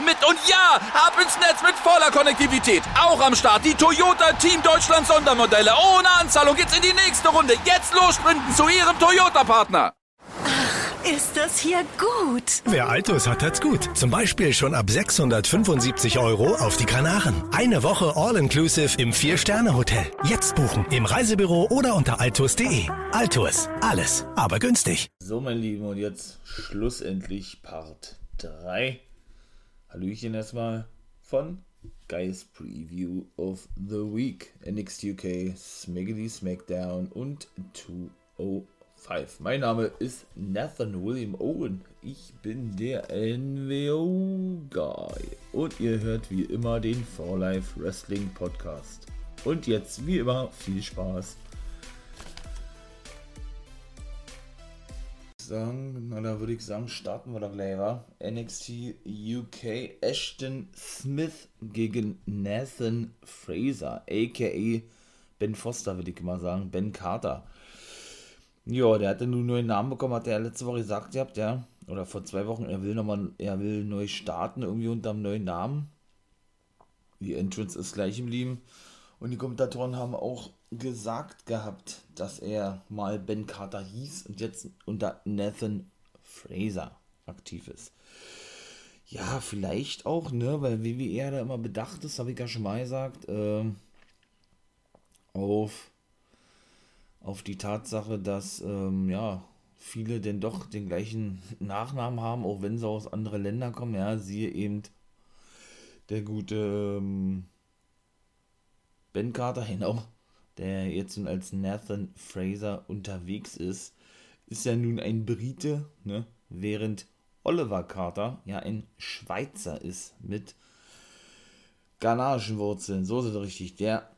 mit. Und ja, ab ins Netz mit voller Konnektivität. Auch am Start die Toyota Team Deutschland Sondermodelle. Ohne Anzahlung geht's in die nächste Runde. Jetzt los sprinten zu ihrem Toyota-Partner. Ist das hier gut? Wer Altus hat, hat's gut. Zum Beispiel schon ab 675 Euro auf die Kanaren. Eine Woche All-Inclusive im Vier-Sterne-Hotel. Jetzt buchen im Reisebüro oder unter altus.de. Altus. Alles, aber günstig. So, mein Lieben, und jetzt schlussendlich Part 3. Hallöchen erstmal von Guys Preview of the Week. NXT UK, Smackity Smackdown und 205. Mein Name ist Nathan William Owen. Ich bin der NWO Guy. Und ihr hört wie immer den For Life Wrestling Podcast. Und jetzt wie immer viel Spaß sagen, na da würde ich sagen, starten wir doch gleich, wa? NXT UK Ashton Smith gegen Nathan Fraser, aka Ben Foster, würde ich mal sagen, Ben Carter. Ja, der hatte nun neuen Namen bekommen, hat er letzte Woche gesagt, ihr habt, ja, oder vor zwei Wochen, er will nochmal, er will neu starten, irgendwie unter einem neuen Namen. Die Entrance ist gleich geblieben. Und die Kommentatoren haben auch gesagt gehabt, dass er mal Ben Carter hieß und jetzt unter Nathan Fraser aktiv ist. Ja, vielleicht auch, ne, weil WWE da immer bedacht ist, habe ich ja schon mal gesagt, äh, auf, auf die Tatsache, dass, ähm, ja, viele denn doch den gleichen Nachnamen haben, auch wenn sie aus anderen Ländern kommen, ja, siehe eben der gute, ähm, Ben Carter, genau, der jetzt nun als Nathan Fraser unterwegs ist, ist ja nun ein Brite, ne? während Oliver Carter ja ein Schweizer ist mit ghanaischen Wurzeln. So ist es richtig. Der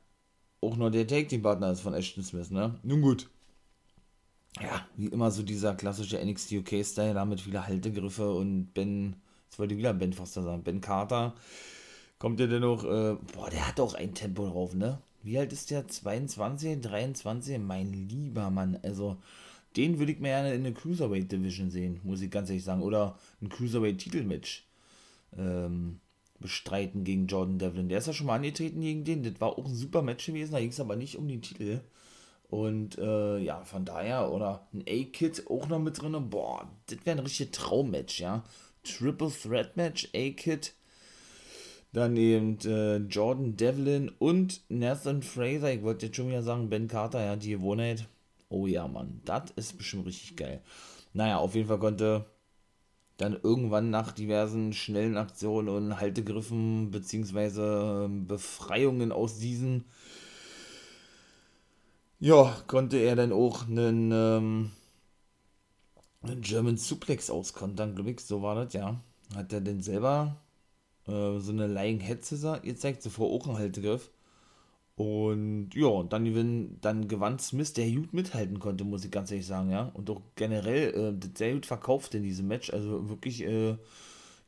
auch nur der Take Team Partner ist von Ashton Smith, ne? Nun gut. Ja, wie immer so dieser klassische NXT UK Style, damit viele Haltegriffe und Ben, jetzt wollte ich wieder Ben Foster sagen, Ben Carter kommt ja dennoch, äh, boah, der hat auch ein Tempo drauf, ne? Wie alt ist der? 22, 23? Mein lieber Mann, also den würde ich mir gerne in der Cruiserweight Division sehen, muss ich ganz ehrlich sagen. Oder ein Cruiserweight Titelmatch ähm, bestreiten gegen Jordan Devlin. Der ist ja schon mal angetreten gegen den. Das war auch ein super Match gewesen, da ging es aber nicht um den Titel. Und äh, ja, von daher, oder ein A-Kid auch noch mit drin. Boah, das wäre ein richtiges Traummatch, ja. Triple Threat Match, A-Kid dann eben äh, Jordan Devlin und Nathan Fraser. Ich wollte jetzt schon wieder sagen, Ben Carter, ja, die Gewohnheit. Oh ja, Mann, das ist bestimmt richtig geil. Naja, auf jeden Fall konnte dann irgendwann nach diversen schnellen Aktionen und Haltegriffen beziehungsweise ähm, Befreiungen aus diesen, ja, konnte er dann auch einen, ähm, einen German Suplex auskontern, glaube ich, so war das, ja. Hat er denn selber äh, so eine Lying Head Scissor gezeigt, so vor Ohrenhaltegriff. Und ja, dann, gewinn, dann gewann Smith, der gut mithalten konnte, muss ich ganz ehrlich sagen, ja. Und auch generell äh, sehr gut verkauft in diesem Match. Also wirklich, äh,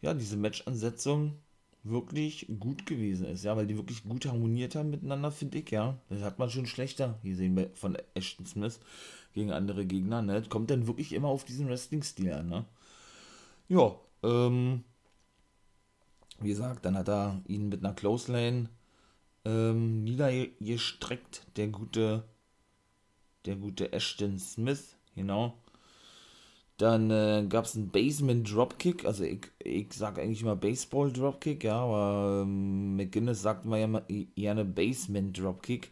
ja, diese Match-Ansetzung wirklich gut gewesen ist, ja, weil die wirklich gut harmoniert haben miteinander, finde ich, ja. Das hat man schon schlechter gesehen von Ashton Smith gegen andere Gegner, ne. Das kommt dann wirklich immer auf diesen Wrestling-Stil an, ne. Ja, ähm, wie gesagt, dann hat er ihn mit einer Close Lane ähm, niedergestreckt, der gute, der gute Ashton Smith, genau. Dann äh, gab es einen Basement Dropkick, also ich, ich sage eigentlich immer Baseball Dropkick, ja, aber ähm, McGinnis sagt man ja mal gerne Basement Dropkick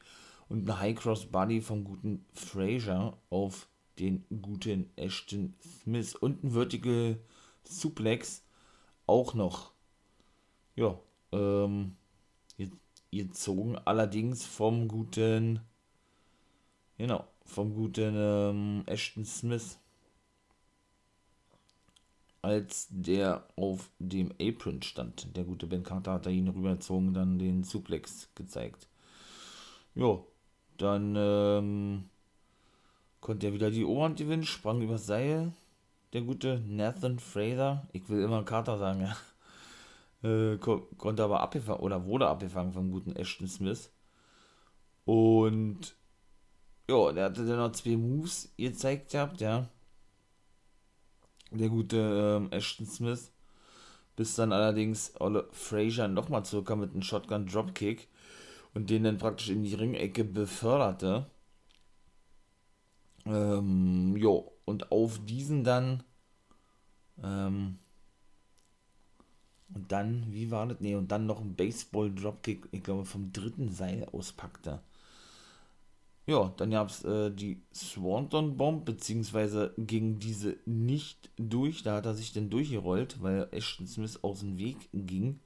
und ein High Cross Body vom guten Fraser auf den guten Ashton Smith und ein Vertical Suplex auch noch ja, ähm, gezogen, allerdings vom guten, genau, vom guten ähm, Ashton Smith. als der auf dem Apron stand. Der gute Ben Carter hat da ihn rübergezogen, dann den Suplex gezeigt. Jo, dann ähm, konnte er wieder die Oberhand gewinnen, sprang übers Seil. Der gute Nathan Fraser, ich will immer Carter sagen, ja. Äh, ko konnte aber abgefangen oder wurde abgefangen vom guten Ashton Smith. Und ja, der hatte dann noch zwei Moves gezeigt gehabt, ja. Der gute ähm, Ashton Smith. Bis dann allerdings Olle Frazier nochmal zurückkam mit einem Shotgun Dropkick und den dann praktisch in die Ringecke beförderte. Ähm, jo, und auf diesen dann ähm, und dann, wie war das? Ne, und dann noch ein Baseball-Dropkick, ich glaube, vom dritten Seil auspackte. Ja, dann gab es äh, die Swanton Bomb, beziehungsweise ging diese nicht durch. Da hat er sich dann durchgerollt, weil Ashton Smith aus dem Weg ging.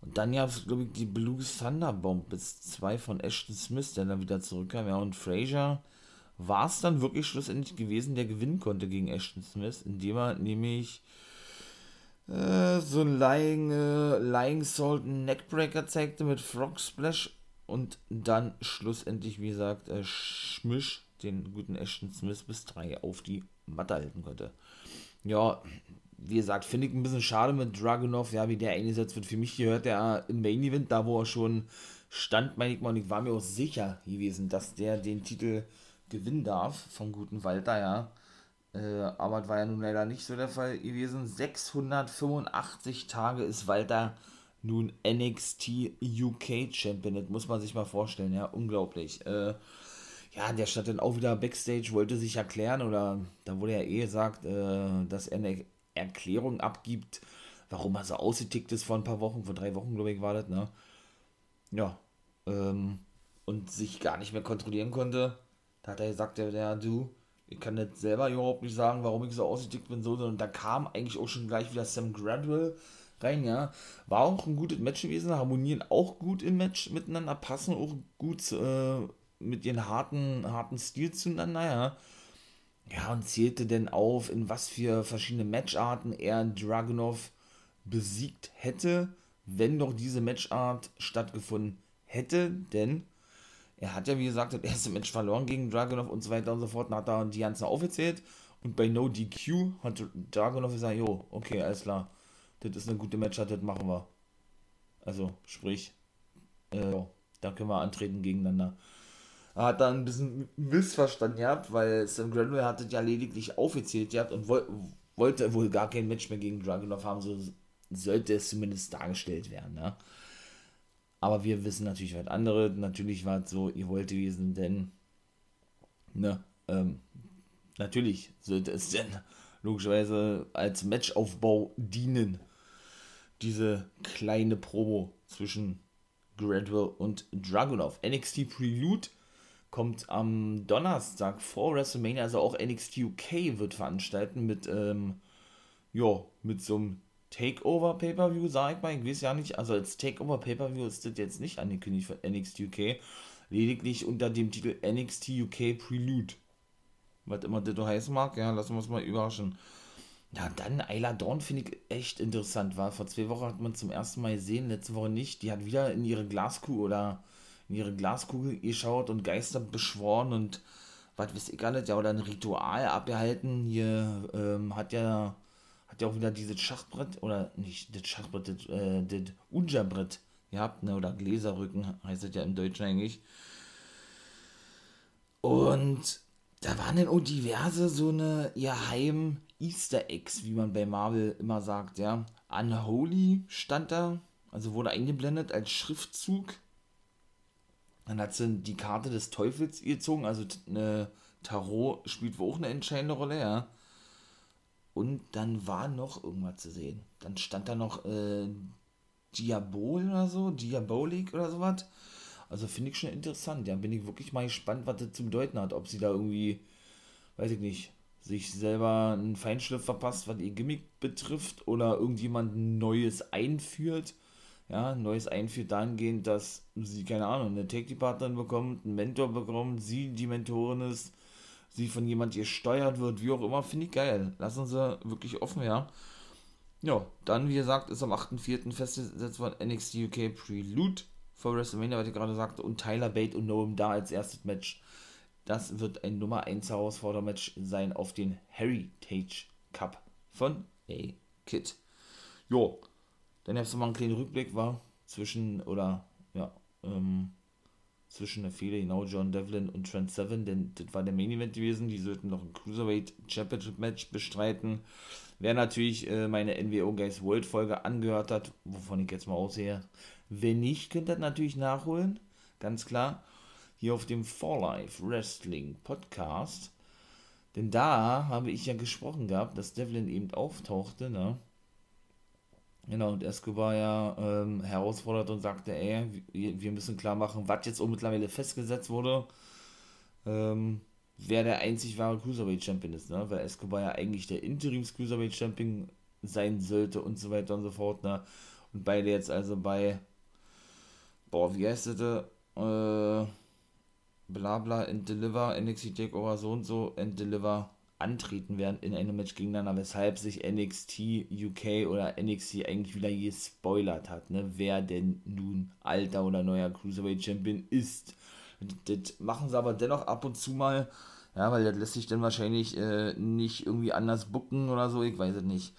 Und dann gab es, glaube ich, die Blue Thunder Bomb bis zwei von Ashton Smith, der dann wieder zurückkam. Ja, und Frazier war es dann wirklich schlussendlich gewesen, der gewinnen konnte gegen Ashton Smith, indem er nämlich äh, so ein Lying, äh, Lying Salt Neckbreaker zeigte mit Frog Splash und dann schlussendlich, wie gesagt, äh, Schmisch den guten Ashton Smith bis 3 auf die Matte halten konnte. Ja, wie gesagt, finde ich ein bisschen schade mit Dragunov, ja, wie der eingesetzt wird. Für mich gehört der im Main Event, da wo er schon stand, meine ich mal, und ich war mir auch sicher gewesen, dass der den Titel gewinnen darf vom guten Walter, ja. Äh, aber das war ja nun leider nicht so der Fall gewesen. 685 Tage ist Walter nun NXT UK Champion. Das muss man sich mal vorstellen, ja, unglaublich. Äh, ja, der stand dann auch wieder Backstage, wollte sich erklären oder da wurde ja eh gesagt, äh, dass er eine Erklärung abgibt, warum er so ausgetickt ist vor ein paar Wochen, vor drei Wochen, glaube ich, war das, ne? Ja, ähm, und sich gar nicht mehr kontrollieren konnte. Da hat er gesagt, ja, du, ich kann jetzt selber überhaupt nicht sagen, warum ich so ausgedickt bin, so, und da kam eigentlich auch schon gleich wieder Sam Gradwell rein, ja. War auch ein gutes Match gewesen, harmonieren auch gut im Match miteinander, passen auch gut äh, mit ihren harten, harten Stil zueinander, ja. Ja, und zählte denn auf, in was für verschiedene Matcharten er Dragunov besiegt hätte, wenn doch diese Matchart stattgefunden hätte, denn er hat ja, wie gesagt, das erste Match verloren gegen Dragunov und so weiter und so fort, hat da die ganze aufgezählt und bei No DQ hat Dragunov gesagt, jo, okay, alles klar, das ist eine gute Matchart, das machen wir. Also, sprich, äh, da können wir antreten gegeneinander. Er hat da ein bisschen missverstanden gehabt, weil Sam Granwell hatte ja lediglich aufgezählt gehabt und woll, wollte wohl gar kein Match mehr gegen Dragunov haben, so sollte es zumindest dargestellt werden, ne? Aber wir wissen natürlich was anderes. Natürlich war es so, ihr wollt gewesen, denn, ne, ähm, natürlich sollte es denn logischerweise als Matchaufbau dienen diese kleine Promo zwischen Gradwell und Dragunov. NXT Prelude kommt am Donnerstag vor WrestleMania, also auch NXT UK wird veranstalten mit, ähm, ja, mit so einem Takeover Pay-Per-View, sag ich mal. Ich weiß ja nicht, also als Takeover Pay-Per-View ist das jetzt nicht angekündigt von NXT UK, lediglich unter dem Titel NXT UK Prelude. Was immer das heißen mag, ja, lassen wir uns mal überraschen. Ja, dann Ayla Dawn finde ich echt interessant, war vor zwei Wochen hat man zum ersten Mal gesehen, letzte Woche nicht. Die hat wieder in ihre Glaskugel oder in ihre Glaskugel geschaut und Geister beschworen und was weiß ich gar nicht, ja, oder ein Ritual abgehalten. Hier ähm, hat ja hat ja auch wieder dieses Schachbrett, oder nicht das Schachbrett, das, äh, das Unja-Brett gehabt, ne, oder Gläserrücken heißt es ja im Deutschen eigentlich. Und da waren dann auch diverse so eine geheim Easter Eggs, wie man bei Marvel immer sagt, ja. Unholy stand da, also wurde eingeblendet als Schriftzug. Dann hat sie die Karte des Teufels gezogen, also eine Tarot spielt wohl auch eine entscheidende Rolle, ja. Und dann war noch irgendwas zu sehen. Dann stand da noch äh, Diabol oder so, Diabolik oder sowas. Also finde ich schon interessant. Ja, bin ich wirklich mal gespannt, was das zu bedeuten hat. Ob sie da irgendwie, weiß ich nicht, sich selber einen Feinschliff verpasst, was ihr Gimmick betrifft, oder irgendjemand Neues einführt. Ja, Neues einführt dahingehend, dass sie, keine Ahnung, eine Take-Partnerin bekommt, einen Mentor bekommt, sie die Mentorin ist, sie von jemand gesteuert wird, wie auch immer, finde ich geil. Lassen sie wirklich offen, ja. Ja, dann, wie gesagt, ist am 8.4. festgesetzt worden NXT UK Prelude vor WrestleMania, was ich gerade sagte, und Tyler Bate und Noam da als erstes Match. Das wird ein Nummer 1 Herausfordermatch sein auf den Heritage Cup von A-Kid. Jo, dann hast du mal einen kleinen Rückblick, war zwischen, oder, ja, ähm, zwischen der Fehde, genau, John Devlin und Trent Seven, denn das war der Main Event gewesen, die sollten noch ein Cruiserweight Championship Match bestreiten. Wer natürlich äh, meine NWO Guys World Folge angehört hat, wovon ich jetzt mal aussehe, wenn nicht, könnt ihr das natürlich nachholen, ganz klar, hier auf dem For Life Wrestling Podcast. Denn da habe ich ja gesprochen gehabt, dass Devlin eben auftauchte, ne? Genau, und Escobar ja ähm, herausfordert und sagte, ey, wir müssen klar machen, was jetzt auch mittlerweile festgesetzt wurde, ähm, wer der einzig wahre Cruiserweight Champion ist, ne? Weil Escobar ja eigentlich der Interims Cruiserweight Champion sein sollte und so weiter und so fort, ne? Und beide jetzt also bei, boah, wie heißt das, äh, bla bla and deliver, NXT Takeover so und so and deliver antreten werden in einem Match gegeneinander, weshalb sich NXT UK oder NXT eigentlich wieder gespoilert hat, ne, wer denn nun alter oder neuer Cruiserweight Champion ist. Das machen sie aber dennoch ab und zu mal, ja, weil das lässt sich dann wahrscheinlich äh, nicht irgendwie anders bucken oder so, ich weiß es nicht.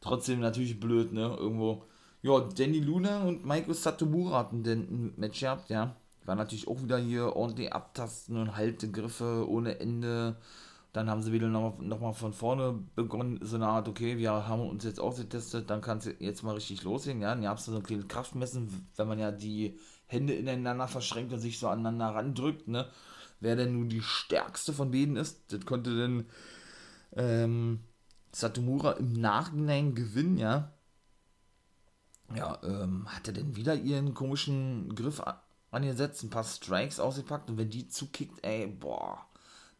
Trotzdem natürlich blöd, ne, irgendwo. Ja, Danny Luna und Michael Satomura hatten denn ein Match gehabt, ja. War natürlich auch wieder hier ordentlich abtasten und Haltegriffe ohne Ende dann haben sie wieder nochmal noch mal von vorne begonnen, so eine Art, okay, wir haben uns jetzt ausgetestet, dann kann es jetzt mal richtig losgehen. Ja, dann gab es so ein kleines Kraftmessen, wenn man ja die Hände ineinander verschränkt und sich so aneinander randrückt, ne? Wer denn nun die stärkste von beiden ist, das konnte denn ähm, Satomura im Nachhinein gewinnen, ja. Ja, ähm, hat er denn wieder ihren komischen Griff angesetzt, ein paar Strikes ausgepackt und wenn die zukickt, ey, boah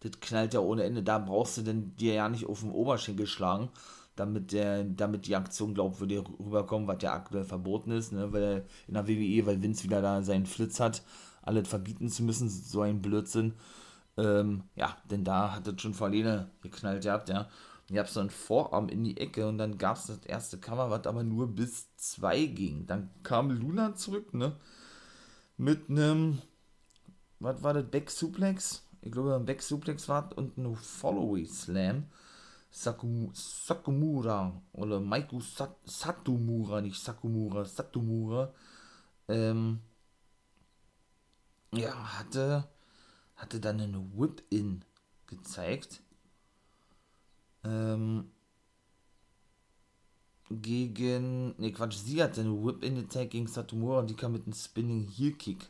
das knallt ja ohne Ende. Da brauchst du denn dir ja nicht auf den Oberschenkel schlagen, damit, der, damit die Aktion glaubwürdig rüberkommt, was ja aktuell verboten ist, ne? weil in der WWE, weil Vince wieder da seinen Flitz hat, alles verbieten zu müssen, so ein Blödsinn. Ähm, ja, denn da hat es schon vor Lene geknallt gehabt, ja. Ich habe so einen Vorarm in die Ecke und dann gab es das erste Cover, was aber nur bis zwei ging. Dann kam Luna zurück, ne? Mit einem, was war das, Back Suplex? Ich glaube, ein Back Suplex war und ein Follow Slam. Sakum, Sakumura oder Maiku Sat, Satomura, nicht Sakumura, Satomura, ähm, ja, hatte, hatte dann einen Whip-In gezeigt. Ähm, gegen, ne Quatsch, sie hat einen Whip-In gezeigt gegen Satomura und die kam mit einem Spinning Heel Kick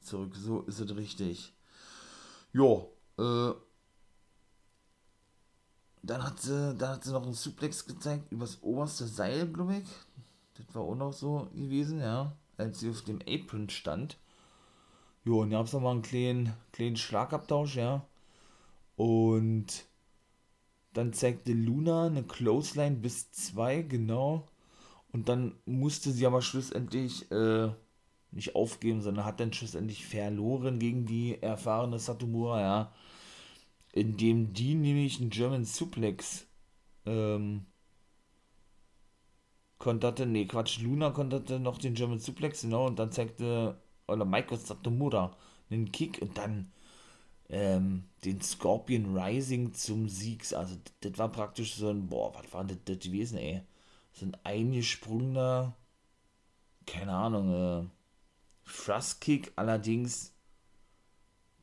zurück. So ist es richtig. Ja, äh, dann hat sie, dann hat sie noch einen Suplex gezeigt übers oberste Seil, glaube ich. Das war auch noch so gewesen, ja, als sie auf dem Apron stand. Jo, und da gab es nochmal einen kleinen, kleinen Schlagabtausch, ja. Und dann zeigte Luna eine Clothesline bis 2, genau. Und dann musste sie aber schlussendlich äh, nicht aufgeben, sondern hat dann schlussendlich verloren gegen die erfahrene Satomura, ja. Indem die nämlich einen German Suplex ähm, konterte, nee, Quatsch, Luna konterte noch den German Suplex, genau, und dann zeigte, oder Michael Satomura einen Kick und dann ähm, den Scorpion Rising zum Sieg. Also, das war praktisch so ein, boah, was war das, das gewesen, ey? So ein eingesprungener, keine Ahnung, äh, Thrust-Kick allerdings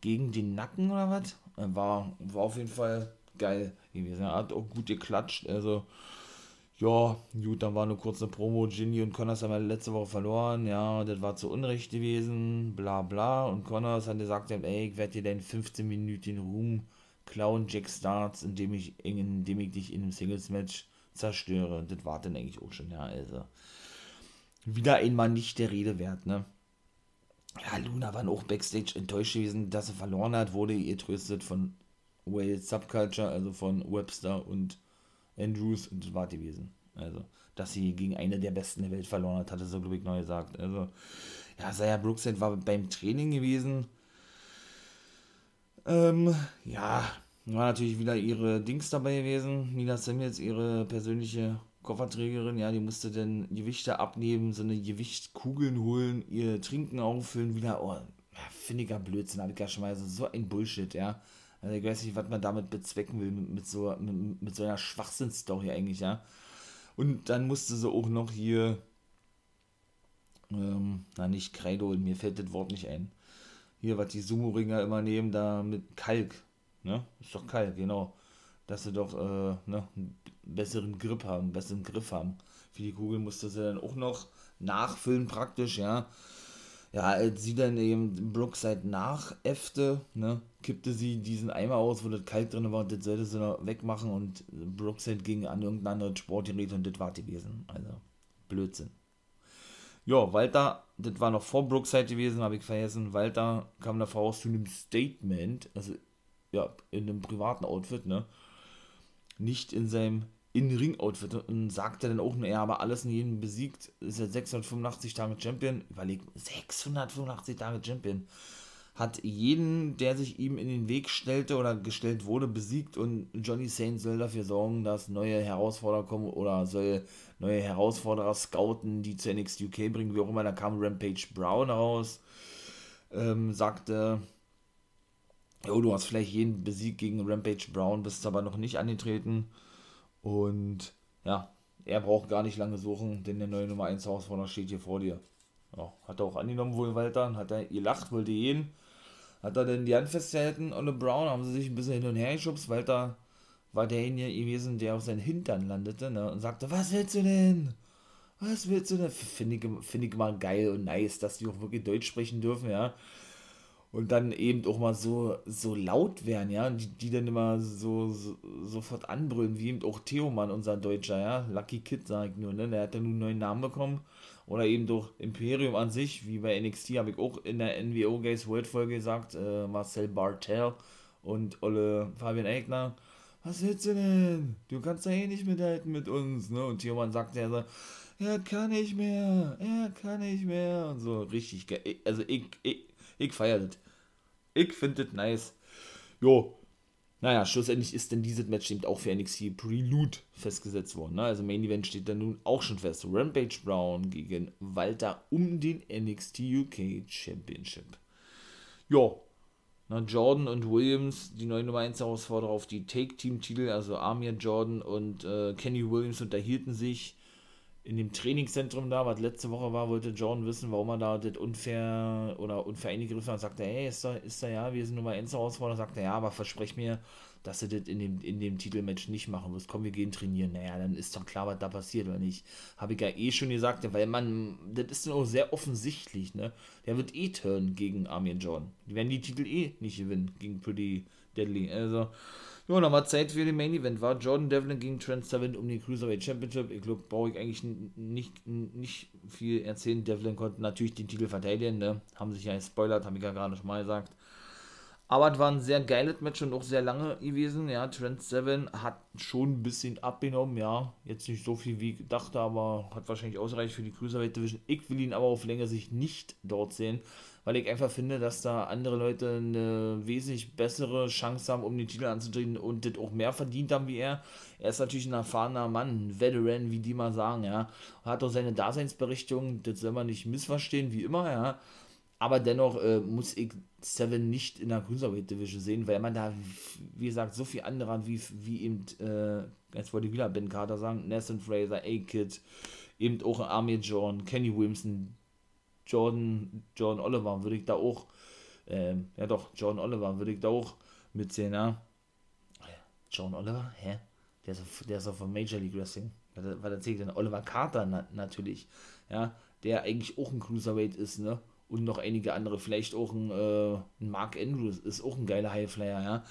gegen den Nacken oder was? War, war auf jeden Fall geil gewesen. Er hat auch gut geklatscht. Also, ja, gut, dann war eine kurze Promo. Ginny und Connors haben letzte Woche verloren. Ja, das war zu Unrecht gewesen. Bla bla. Und Connors hat gesagt, ey, ich werde dir deinen 15 Minuten Ruhm klauen, Jack Starts, indem ich, indem ich dich in einem Singles-Match zerstöre. Das war dann eigentlich auch schon, ja, also. Wieder einmal nicht der Rede wert, ne? Ja, Luna war auch Backstage enttäuscht gewesen, dass er verloren hat, wurde ihr tröstet von Wales Subculture, also von Webster und Andrews und das war gewesen. Also, dass sie gegen eine der besten der Welt verloren hat, hatte so, glaube ich, neu gesagt. Also, ja, Saya Brookside war beim Training gewesen. Ähm, ja, war natürlich wieder ihre Dings dabei gewesen. Nina Samuels, ihre persönliche Kofferträgerin, ja, die musste dann Gewichte abnehmen, so eine Gewichtkugeln holen, ihr Trinken auffüllen, wieder, oh, findiger Blödsinn, habe ich ja schon mal, so ein Bullshit, ja. Also ich weiß nicht, was man damit bezwecken will, mit, mit so, mit, mit so einer Schwachsinnsstory eigentlich, ja. Und dann musste sie auch noch hier, ähm, na nicht Kreide mir fällt das Wort nicht ein. Hier, was die Sumo-Ringer immer nehmen, da mit Kalk, ne? Ist doch Kalk, genau. Dass sie doch, äh, ne, einen besseren Grip haben, einen besseren Griff haben. Für die Kugel musste sie dann auch noch nachfüllen praktisch, ja ja, als sie dann eben Brookside nachäffte, ne, kippte sie diesen Eimer aus, wo das kalt drin war, und das sollte sie noch wegmachen und Brookside ging an irgendein anderes Sportgerät und das war gewesen. Also, Blödsinn. Ja, Walter, das war noch vor Brookside gewesen, habe ich vergessen. Walter kam davor aus zu einem Statement, also ja, in einem privaten Outfit, ne? Nicht in seinem in Ring-Outfit und sagte dann auch, er habe alles in jedem besiegt, ist er 685 Tage Champion. Überleg, 685 Tage Champion. Hat jeden, der sich ihm in den Weg stellte oder gestellt wurde, besiegt und Johnny Saint soll dafür sorgen, dass neue Herausforderer kommen oder soll neue Herausforderer scouten, die zu NXT UK bringen, wie auch immer. Da kam Rampage Brown raus, ähm, sagte, oh, du hast vielleicht jeden besiegt gegen Rampage Brown, bist aber noch nicht angetreten. Und ja, er braucht gar nicht lange suchen, denn der neue Nummer 1 Herausforderer steht hier vor dir. Ja, hat er auch angenommen wohl Walter, hat er gelacht, wollte gehen. Hat er denn die Hand festgehalten und Brown haben sie sich ein bisschen hin und her geschubst. Walter war derjenige gewesen, der auf seinen Hintern landete ne, und sagte, was willst du denn? Was willst du denn? Finde ich, find ich mal geil und nice, dass die auch wirklich Deutsch sprechen dürfen, ja und dann eben auch mal so, so laut werden, ja, die, die dann immer so, so sofort anbrüllen, wie eben auch Theomann, unser Deutscher, ja, Lucky Kid, sag ich nur, ne, der hat dann nun einen neuen Namen bekommen, oder eben durch Imperium an sich, wie bei NXT, habe ich auch in der NWO Gays World Folge gesagt, äh, Marcel Bartel und Olle Fabian Eigner, was willst du denn? Du kannst ja eh nicht mithalten mit uns, ne, und Theomann sagte ja so, er kann nicht mehr, er kann nicht mehr, und so, richtig geil, also ich, ich, ich feiere das. Ich finde das nice. Jo. Naja, schlussendlich ist denn dieses Match eben auch für NXT Prelude festgesetzt worden. Ne? Also Main Event steht dann nun auch schon fest. Rampage Brown gegen Walter um den NXT UK Championship. Jo. Na, Jordan und Williams, die neue Nummer 1 Herausforderer auf die Take-Team-Titel, also Amir Jordan und äh, Kenny Williams unterhielten sich in dem Trainingszentrum da, was letzte Woche war, wollte Jordan wissen, warum er da das unfair oder unfair eingegriffen hat. Sagte, hey, ist da, ist da ja, wir sind Nummer 1 Herausforderer. Sagte, ja, aber versprech mir, dass du das in dem, in dem Titelmatch nicht machen wirst. Komm, wir gehen trainieren. Naja, dann ist doch klar, was da passiert, oder nicht? Habe ich ja eh schon gesagt, weil man, das ist auch sehr offensichtlich, ne? Der wird eh turnen gegen Armin Jordan. Die werden die Titel eh nicht gewinnen gegen Pretty Deadly. Also, ja, nochmal Zeit für den Main Event. War Jordan Devlin gegen Trent Seven um die Cruiserweight Championship. Ich glaube, brauche ich eigentlich nicht, nicht viel erzählen. Devlin konnte natürlich den Titel verteidigen. Ne? Haben sich ja gespoilert, habe ich ja gerade schon mal gesagt. Aber es war ein sehr geiles Match und auch sehr lange gewesen. Ja, Trent Seven hat schon ein bisschen abgenommen. Ja, jetzt nicht so viel wie ich dachte, aber hat wahrscheinlich ausreichend für die Cruiserweight Division. Ich will ihn aber auf längere Sicht nicht dort sehen weil ich einfach finde, dass da andere Leute eine wesentlich bessere Chance haben, um den Titel anzutreten und das auch mehr verdient haben wie er. Er ist natürlich ein erfahrener Mann, ein Veteran, wie die mal sagen, ja. Hat auch seine Daseinsberechtigung, das soll man nicht missverstehen, wie immer, ja. Aber dennoch äh, muss ich Seven nicht in der Cruiserweight Division sehen, weil man da, wie gesagt, so viel andere hat, wie, wie eben, äh, jetzt wollte ich wieder Ben Carter sagen, Nathan Fraser, A-Kid, eben auch Army John, Kenny Williamson, Jordan, Jordan Oliver würde ich da auch, ähm, ja doch, Jordan Oliver würde ich da auch mitsehen, ja. Jordan Oliver? Hä? Der ist, auf, der ist auf Major League Wrestling. Was erzählt denn? Oliver Carter na, natürlich, ja, der eigentlich auch ein Cruiserweight ist, ne? Und noch einige andere, vielleicht auch ein, äh, ein Mark Andrews ist auch ein geiler Highflyer, ja.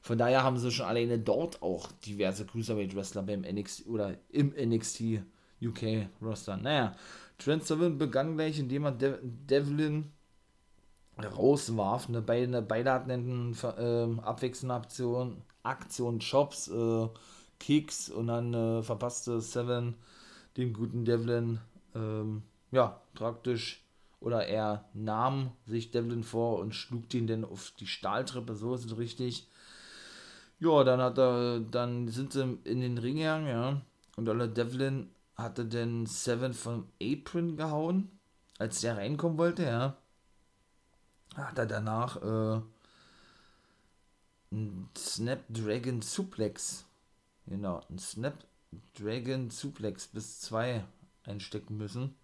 Von daher haben sie schon alleine dort auch diverse Cruiserweight Wrestler beim NXT oder im NXT UK Roster. Naja, Trent Seven begann gleich, indem er De Devlin rauswarf. Ne? Beide, beide hatten äh, abwechselnde Aktion, Aktion Chops, äh, Kicks und dann äh, verpasste Seven dem guten Devlin, ähm, ja, praktisch, oder er nahm sich Devlin vor und schlug den dann auf die Stahltreppe, so ist es richtig. Ja, dann hat er, dann sind sie in den Ring gegangen, ja. Und Olle Devlin hatte den Seven vom Apron gehauen, als der reinkommen wollte, ja. Hat er danach äh, ein Snapdragon Suplex, genau, ein Snapdragon Suplex bis zwei einstecken müssen.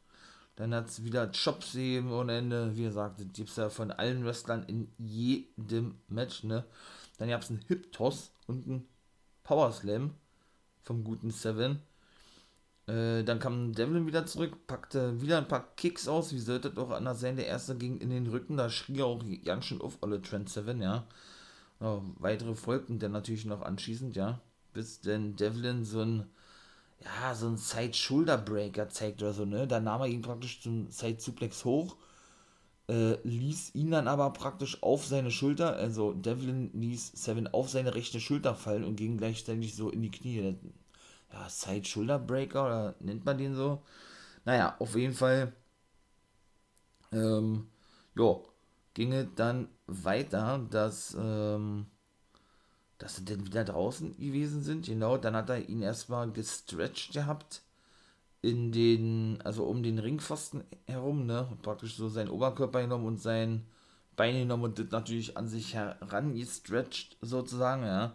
Dann hat es wieder Chops eben ohne Ende. Wie gesagt, das gibt es ja von allen Wrestlern in jedem Match, ne? Dann gab es einen Hip-Toss und einen Power Slam vom guten Seven. Äh, dann kam Devlin wieder zurück, packte wieder ein paar Kicks aus, wie sollte auch anders sein. Der erste ging in den Rücken, da schrie auch ganz schön auf alle Trent Seven, ja. ja. weitere folgten dann natürlich noch anschließend, ja. Bis denn Devlin so ein, ja, so ein Side-Shoulder-Breaker zeigt oder so, ne. Da nahm er ihn praktisch zum Side-Suplex hoch äh, ließ ihn dann aber praktisch auf seine Schulter, also Devlin ließ Seven auf seine rechte Schulter fallen und ging gleichzeitig so in die Knie. Ja, Side Shoulder Breaker oder nennt man den so? Naja, auf jeden Fall, ähm, ja, ging es dann weiter, dass, ähm, dass sie dann wieder draußen gewesen sind. Genau, dann hat er ihn erstmal gestretched gehabt in den, also um den Ringpfosten herum, ne, praktisch so seinen Oberkörper genommen und sein Bein genommen und das natürlich an sich herangestretched sozusagen, ja.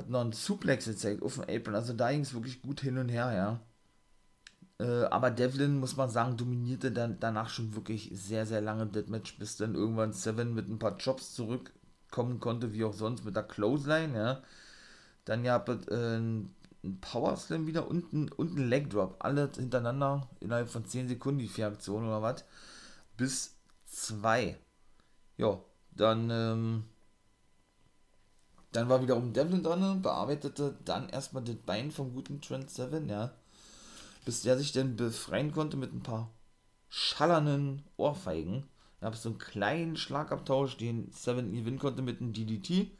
Hat noch einen Suplex gezeigt auf dem Apron, also da ging es wirklich gut hin und her, ja. Äh, aber Devlin, muss man sagen, dominierte dann danach schon wirklich sehr, sehr lange das Match, bis dann irgendwann Seven mit ein paar Jobs zurückkommen konnte, wie auch sonst mit der Clothesline, ja. Dann es äh, ein Power Slam wieder und ein, und ein Leg Drop. Alle hintereinander innerhalb von 10 Sekunden die vier Aktionen oder was. Bis 2. Ja, dann, ähm, dann war wieder um Devlin dran, bearbeitete dann erstmal das Bein vom guten Trent Seven, ja. Bis der sich dann befreien konnte mit ein paar schallernden Ohrfeigen. Da gab es so einen kleinen Schlagabtausch, den Seven gewinnen konnte mit einem DDT.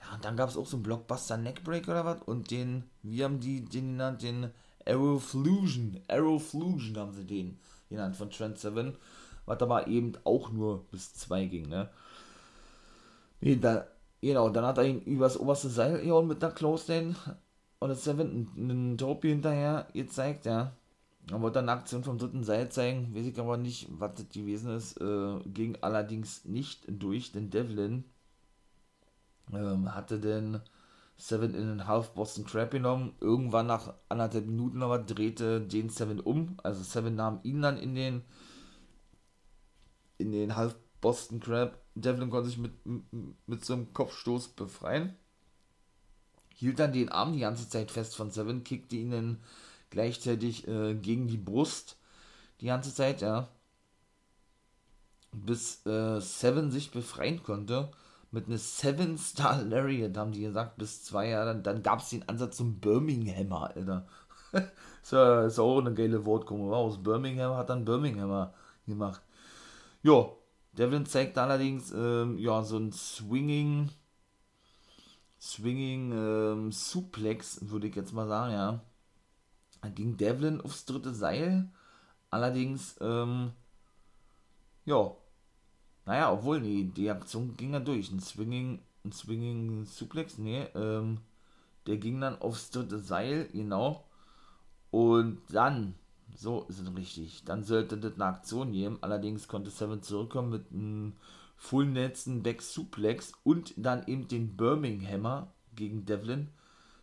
Ja, und dann gab es auch so einen Blockbuster Neckbreak oder was und den, wie haben die den genannt, den Aeroflusion, Aeroflusion haben sie den genannt von Trent 7, was aber eben auch nur bis 2 ging, ne. Nee, da, genau, dann hat er ihn übers oberste Seil gehauen mit der Close und das Seven einen Topi hinterher gezeigt, ja. Er wollte eine Aktion vom dritten Seil zeigen, weiß ich aber nicht, was das gewesen ist. Äh, ging allerdings nicht durch, denn Devlin ähm, hatte denn Seven in den Half Boston Crab genommen. Irgendwann nach anderthalb Minuten aber drehte den Seven um. Also Seven nahm ihn dann in den in den Half Boston Crab. Devlin konnte sich mit, mit so einem Kopfstoß befreien. Hielt dann den Arm die ganze Zeit fest von Seven, kickte ihn dann gleichzeitig äh, gegen die Brust die ganze Zeit, ja. Bis äh, Seven sich befreien konnte mit einer Seven-Star Lariat, haben die gesagt, bis zwei Jahre. Dann, dann gab es den Ansatz zum Birminghammer, Alter. ist, ja, ist auch eine geile Wortkombo. Aus Birmingham hat dann Birminghammer gemacht. Jo, Devlin zeigt allerdings ähm, ja, so ein Swinging, Swinging ähm, Suplex, würde ich jetzt mal sagen, ja. Ging Devlin aufs dritte Seil. Allerdings, ähm, ja, naja, obwohl, nee, die Aktion ging ja durch. Ein Swinging, ein Swinging Suplex, nee, ähm, der ging dann aufs dritte Seil, genau. Und dann, so es richtig, dann sollte das eine Aktion geben. Allerdings konnte Seven zurückkommen mit einem Full Netzen Back Suplex und dann eben den Birminghammer gegen Devlin.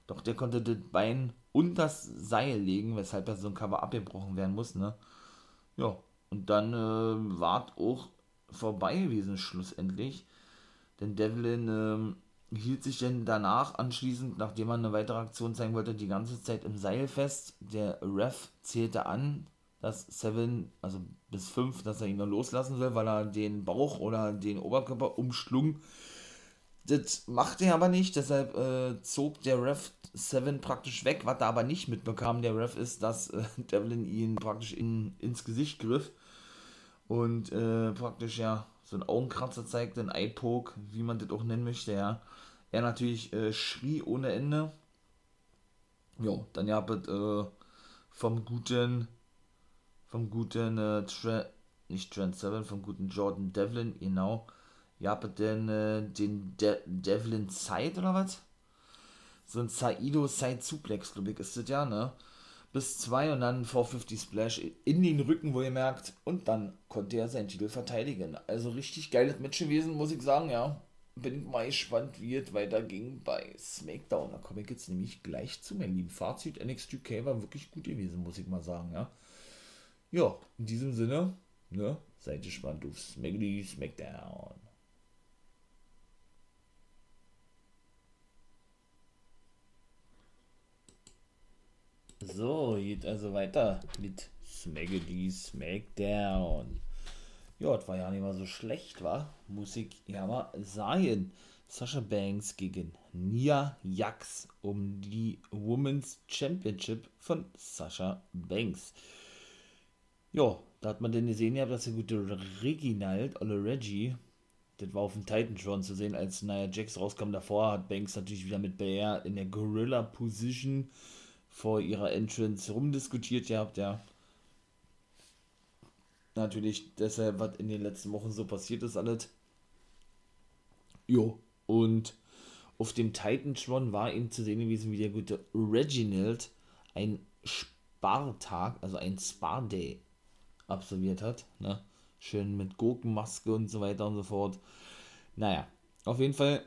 Doch der konnte das Bein und das Seil legen, weshalb er so ein Cover abgebrochen werden muss, ne? Ja, und dann äh, war auch vorbei gewesen, schlussendlich. Denn Devlin ähm, hielt sich denn danach anschließend, nachdem er eine weitere Aktion zeigen wollte, die ganze Zeit im Seil fest. Der Ref zählte an, dass Seven, also bis 5, dass er ihn nur loslassen soll, weil er den Bauch oder den Oberkörper umschlung. Das machte er aber nicht, deshalb äh, zog der Ref Seven praktisch weg. Was er aber nicht mitbekam, der Ref, ist, dass äh, Devlin ihn praktisch in, ins Gesicht griff und äh, praktisch ja so ein Augenkratzer zeigte, ein Eye-Poke, wie man das auch nennen möchte, ja. Er natürlich äh, schrie ohne Ende. Jo, dann gab es äh, vom guten, vom guten, äh, Tra nicht Trent Seven, vom guten Jordan Devlin, genau, ja, denn äh, den De Devlin Side oder was? So ein Saido Side Suplex, glaube ich, ist das ja, ne? Bis zwei und dann 450 Splash in den Rücken, wo ihr merkt. Und dann konnte er seinen Titel verteidigen. Also richtig geiles Match gewesen, muss ich sagen, ja. Bin mal gespannt, wie es weiterging bei SmackDown. Da komme ich jetzt nämlich gleich zu, mein lieben Fazit. NXT UK war wirklich gut gewesen, muss ich mal sagen, ja. Ja, in diesem Sinne, ne, seid gespannt auf Smackly SmackDown. So, geht also weiter mit Smaggedy Smackdown. Ja, das war ja nicht mal so schlecht, war. Muss ich ja mal sagen. Sasha Banks gegen Nia Jax um die Women's Championship von Sasha Banks. Ja, da hat man denn gesehen, ja, dass der gute Reginald, oder Reggie, das war auf dem Titantron zu sehen, als Nia Jax rauskam. Davor hat Banks natürlich wieder mit Bear in der Gorilla Position vor ihrer Entrance rumdiskutiert gehabt, ja. Natürlich deshalb, was in den letzten Wochen so passiert ist, alles. Jo, und auf dem Titantron war eben zu sehen gewesen, wie der gute Reginald ein Spartag, also ein Spar-Day absolviert hat, ne? Schön mit Gurkenmaske und so weiter und so fort. Naja, auf jeden Fall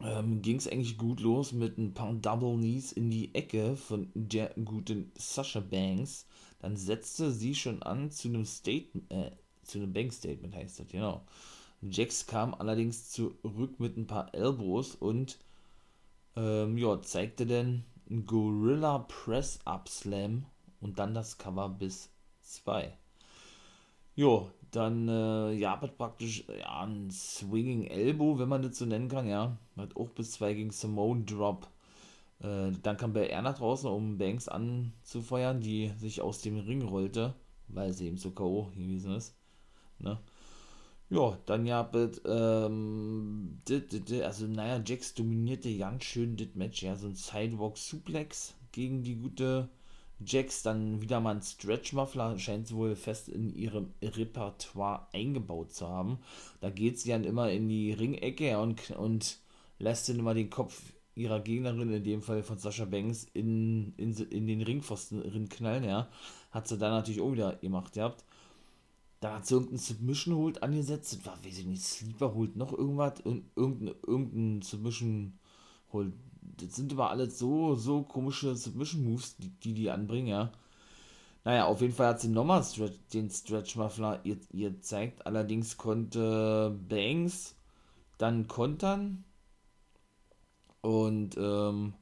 ähm, ging es eigentlich gut los mit ein paar Double Knees in die Ecke von der guten Sasha Banks. Dann setzte sie schon an zu einem Statement, äh, zu einem Bank-Statement heißt das, genau. Jax kam allerdings zurück mit ein paar Elbows und ähm, ja, zeigte dann ein Gorilla Press Up Slam und dann das Cover bis 2. Jo, dann äh, ja, hat praktisch ja, ein Swinging Elbow, wenn man das so nennen kann, ja. Hat auch bis zwei gegen Simone Drop. Äh, dann kam bei er nach draußen, um Banks anzufeuern, die sich aus dem Ring rollte, weil sie eben so K.O. gewesen ist. Ne? Ja, dann ja, mit, ähm, also naja, Jax dominierte ganz schön das Match, ja, so ein Sidewalk Suplex gegen die gute Jax dann wieder mal ein Stretch-Muffler, scheint sie wohl fest in ihrem Repertoire eingebaut zu haben. Da geht sie dann immer in die Ringecke und, und lässt dann immer den Kopf ihrer Gegnerin, in dem Fall von Sascha Banks, in, in, in den Ringpfosten knallen, ja. Hat sie dann natürlich auch wieder gemacht, ihr habt. Da hat sie irgendeinen Submission Hold angesetzt, war, weiß ich nicht, Sleeper Hold noch irgendwas, irgendein, irgendein Submission Hold das sind immer alles so, so komische Submission Moves, die, die die anbringen, ja. Naja, auf jeden Fall hat sie nochmal Stretch, den Stretch Muffler ihr, ihr zeigt. Allerdings konnte Banks dann kontern. Und ähm,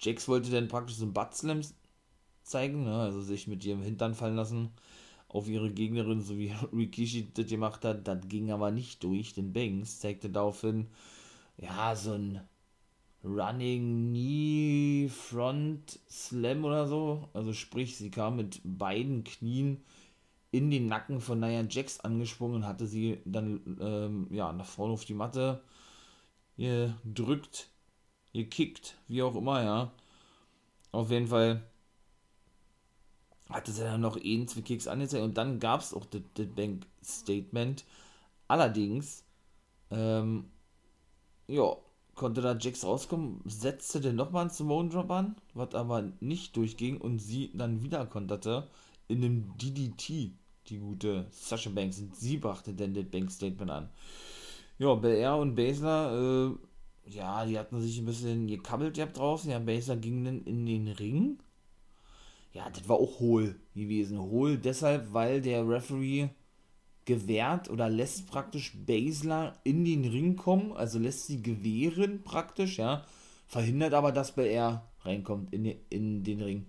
Jax wollte dann praktisch so einen Butt Slam zeigen, ne? also sich mit ihrem Hintern fallen lassen auf ihre Gegnerin, so wie Rikishi das gemacht hat. Das ging aber nicht durch, denn Banks zeigte daraufhin, ja, so ein Running Knee Front Slam oder so. Also sprich, sie kam mit beiden Knien in den Nacken von Nia Jax angesprungen und hatte sie dann ähm, ja, nach vorne auf die Matte gedrückt, gekickt, wie auch immer, ja. Auf jeden Fall hatte sie dann noch eh zwei Kicks angezeigt und dann gab es auch das Bank Statement. Allerdings, ähm, ja, konnte da Jax rauskommen, setzte den nochmal einen Simone Drop an, was aber nicht durchging und sie dann wieder konterte in einem DDT, die gute Sasha Banks. Und sie brachte dann das Bank Statement an. Ja, Belair und Basler, äh, ja, die hatten sich ein bisschen gekabbelt gehabt draußen. Ja, Basler ging dann in den Ring. Ja, das war auch hohl gewesen. Hohl deshalb, weil der Referee gewährt oder lässt praktisch Basler in den Ring kommen, also lässt sie gewähren praktisch, ja, verhindert aber, dass bei er reinkommt in, in den Ring.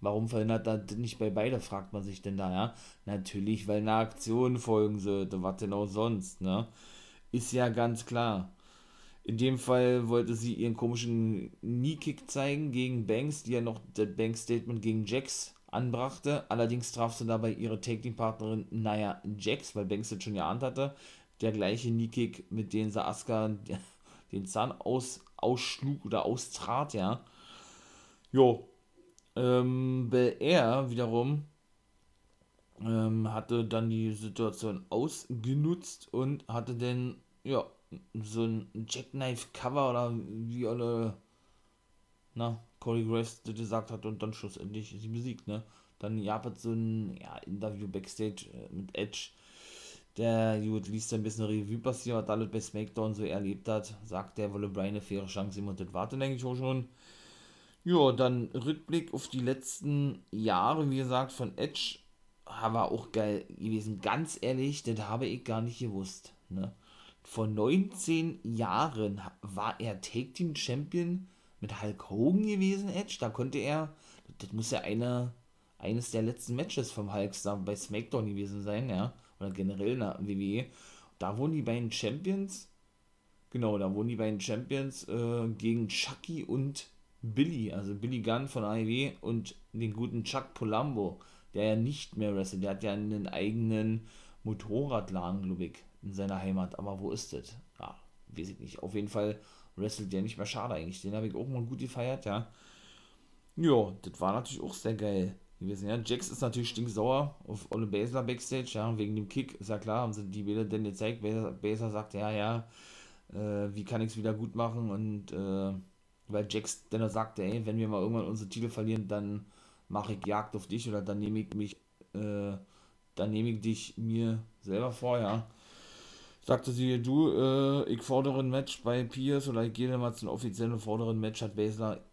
Warum verhindert das nicht bei beide, fragt man sich denn da, ja? Natürlich, weil eine Aktion folgen sollte, was denn auch sonst, ne? Ist ja ganz klar. In dem Fall wollte sie ihren komischen Knee-Kick zeigen gegen Banks, die ja noch das Bank-Statement gegen Jax anbrachte. Allerdings traf sie dabei ihre Taking-Partnerin Naya Jax, weil Banks das schon geahnt hatte. Der gleiche Kneekick, mit dem sie Asuka den Zahn aus, ausschlug oder austrat, ja. Jo. Ähm, er wiederum ähm, hatte dann die Situation ausgenutzt und hatte dann, ja, so ein Jackknife-Cover oder wie alle, na, Corey Graves gesagt hat und dann schlussendlich sie besiegt, ne? Dann gab es so ein ja, Interview Backstage äh, mit Edge, der gut liest ein bisschen Revue passiert, was alles bei SmackDown so erlebt hat, sagt, der wolle Brian eine faire Chance ihm und das wartet eigentlich auch schon. Ja, dann Rückblick auf die letzten Jahre, wie gesagt, von Edge, war auch geil gewesen. Ganz ehrlich, das habe ich gar nicht gewusst. Ne? Vor 19 Jahren war er Take Team Champion mit Hulk Hogan gewesen, Edge. Da konnte er, das muss ja eine, eines der letzten Matches vom Hulkstar bei SmackDown gewesen sein, ja. Oder generell in der WWE. Da wurden die beiden Champions, genau, da wurden die beiden Champions äh, gegen Chucky und Billy, also Billy Gunn von AEW und den guten Chuck Polambo, der ja nicht mehr wrestelt. Der hat ja einen eigenen Motorradladen, glaube ich, in seiner Heimat. Aber wo ist das? Ja, weiß ich nicht. Auf jeden Fall wrestelt der nicht mehr schade eigentlich. Den habe ich auch mal gut gefeiert, ja. Ja, das war natürlich auch sehr geil gewesen, ja. Jax ist natürlich stinksauer auf Ole Basler Backstage, ja, wegen dem Kick, ist ja klar, haben sie die Bilder denn gezeigt. Basler sagt, ja, ja, äh, wie kann ich es wieder gut machen und, äh, weil Jax dann sagte, ey, wenn wir mal irgendwann unsere Titel verlieren, dann mache ich Jagd auf dich oder dann nehme ich mich, äh, dann nehme ich dich mir selber vor, ja sagte sie, du, äh, ich fordere ein Match bei Pierce oder ich gehe mal zum offiziellen vorderen Match, hat Basler